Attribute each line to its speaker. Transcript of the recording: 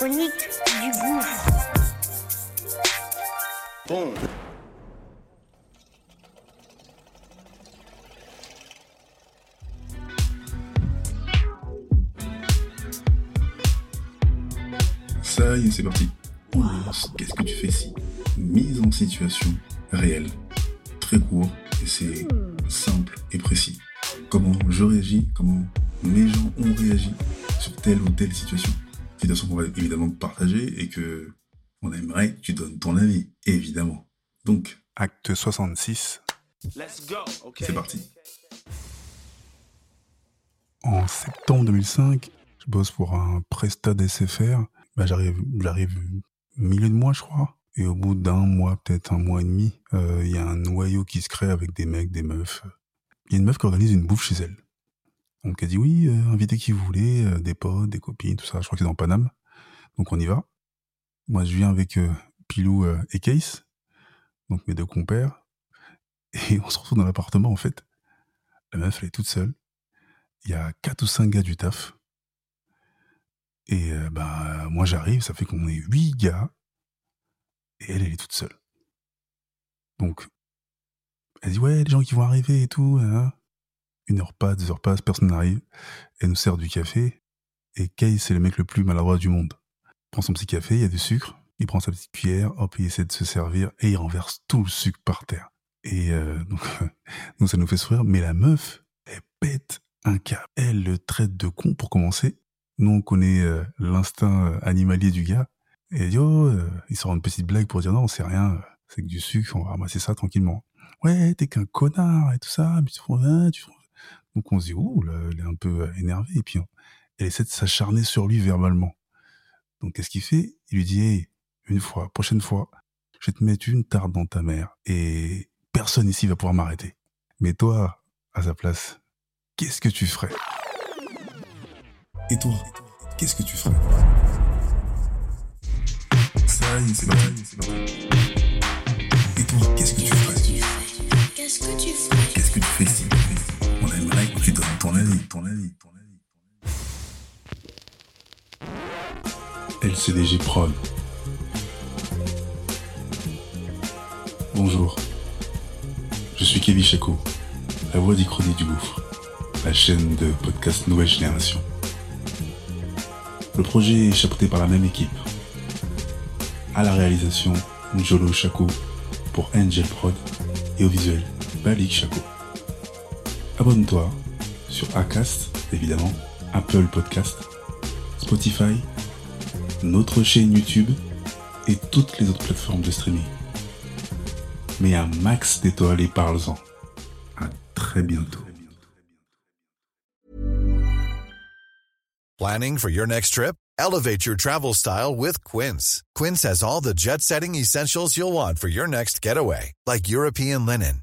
Speaker 1: Les chroniques du gouffre.
Speaker 2: Bon.
Speaker 3: Ça y est, c'est parti. On lance. Qu'est-ce que tu fais ici? Mise en situation réelle. Très court et c'est simple et précis. Comment je réagis, comment mes gens ont réagi sur telle ou telle situation? Situation qu'on va évidemment partager et que on aimerait que tu donnes ton avis, évidemment. Donc, acte 66,
Speaker 2: Let's go. Okay.
Speaker 3: c'est parti. En septembre 2005, je bosse pour un prestat d'SFR. Bah, j'arrive, j'arrive milieu de mois, je crois. Et au bout d'un mois, peut-être un mois et demi, euh, il y a un noyau qui se crée avec des mecs, des meufs. Il y a une meuf qui organise une bouffe chez elle. Donc elle dit oui, euh, invitez qui vous voulez, euh, des potes, des copines, tout ça. Je crois que c'est dans Paname. Donc on y va. Moi, je viens avec euh, Pilou euh, et Case, donc mes deux compères. Et on se retrouve dans l'appartement, en fait. La meuf, elle est toute seule. Il y a quatre ou cinq gars du taf. Et bah, moi, j'arrive, ça fait qu'on est huit gars. Et elle, elle est toute seule. Donc, elle dit, ouais, les gens qui vont arriver et tout. hein. Une heure passe, deux heures passent, personne n'arrive. Elle nous sert du café. Et Kay, c'est le mec le plus maladroit du monde. Il prend son petit café, il y a du sucre. Il prend sa petite cuillère, hop, il essaie de se servir et il renverse tout le sucre par terre. Et euh, donc, ça nous fait sourire. Mais la meuf, elle pète un câble. Elle le traite de con pour commencer. Nous, on connaît euh, l'instinct euh, animalier du gars. Et elle oh, il sort une petite blague pour dire, non, c'est rien, c'est que du sucre, on va ramasser ça tranquillement. Ouais, t'es qu'un connard et tout ça, mais tu hein, tu Donc on se dit, oh, là, elle est un peu euh, énervée. Et puis, elle essaie de s'acharner sur lui verbalement. Donc, qu'est-ce qu'il fait? Il lui dit, hey, une fois, prochaine fois, je vais te mettre une tarte dans ta mère et personne ici va pouvoir m'arrêter. Mais toi, à sa place, qu'est-ce que tu ferais? Et toi, qu'est-ce que tu ferais? Ça y est, c'est LCDG Prod. Bonjour. Je suis Kevin Chaco, la voix d'Ichronie du Gouffre, la chaîne de podcast Nouvelle Génération. Le projet est chapeauté par la même équipe. À la réalisation, Njolo Chaco pour Angel Prod et au visuel, Balik Chaco. Abonne-toi sur Acast, évidemment, Apple Podcast, Spotify, notre chaîne YouTube et toutes les autres plateformes de streaming. Mets un max d'étoiles et parle-en. À très bientôt.
Speaker 4: Planning for your next trip? Elevate your travel style with Quince. Quince has all the jet setting essentials you'll want for your next getaway, like European linen,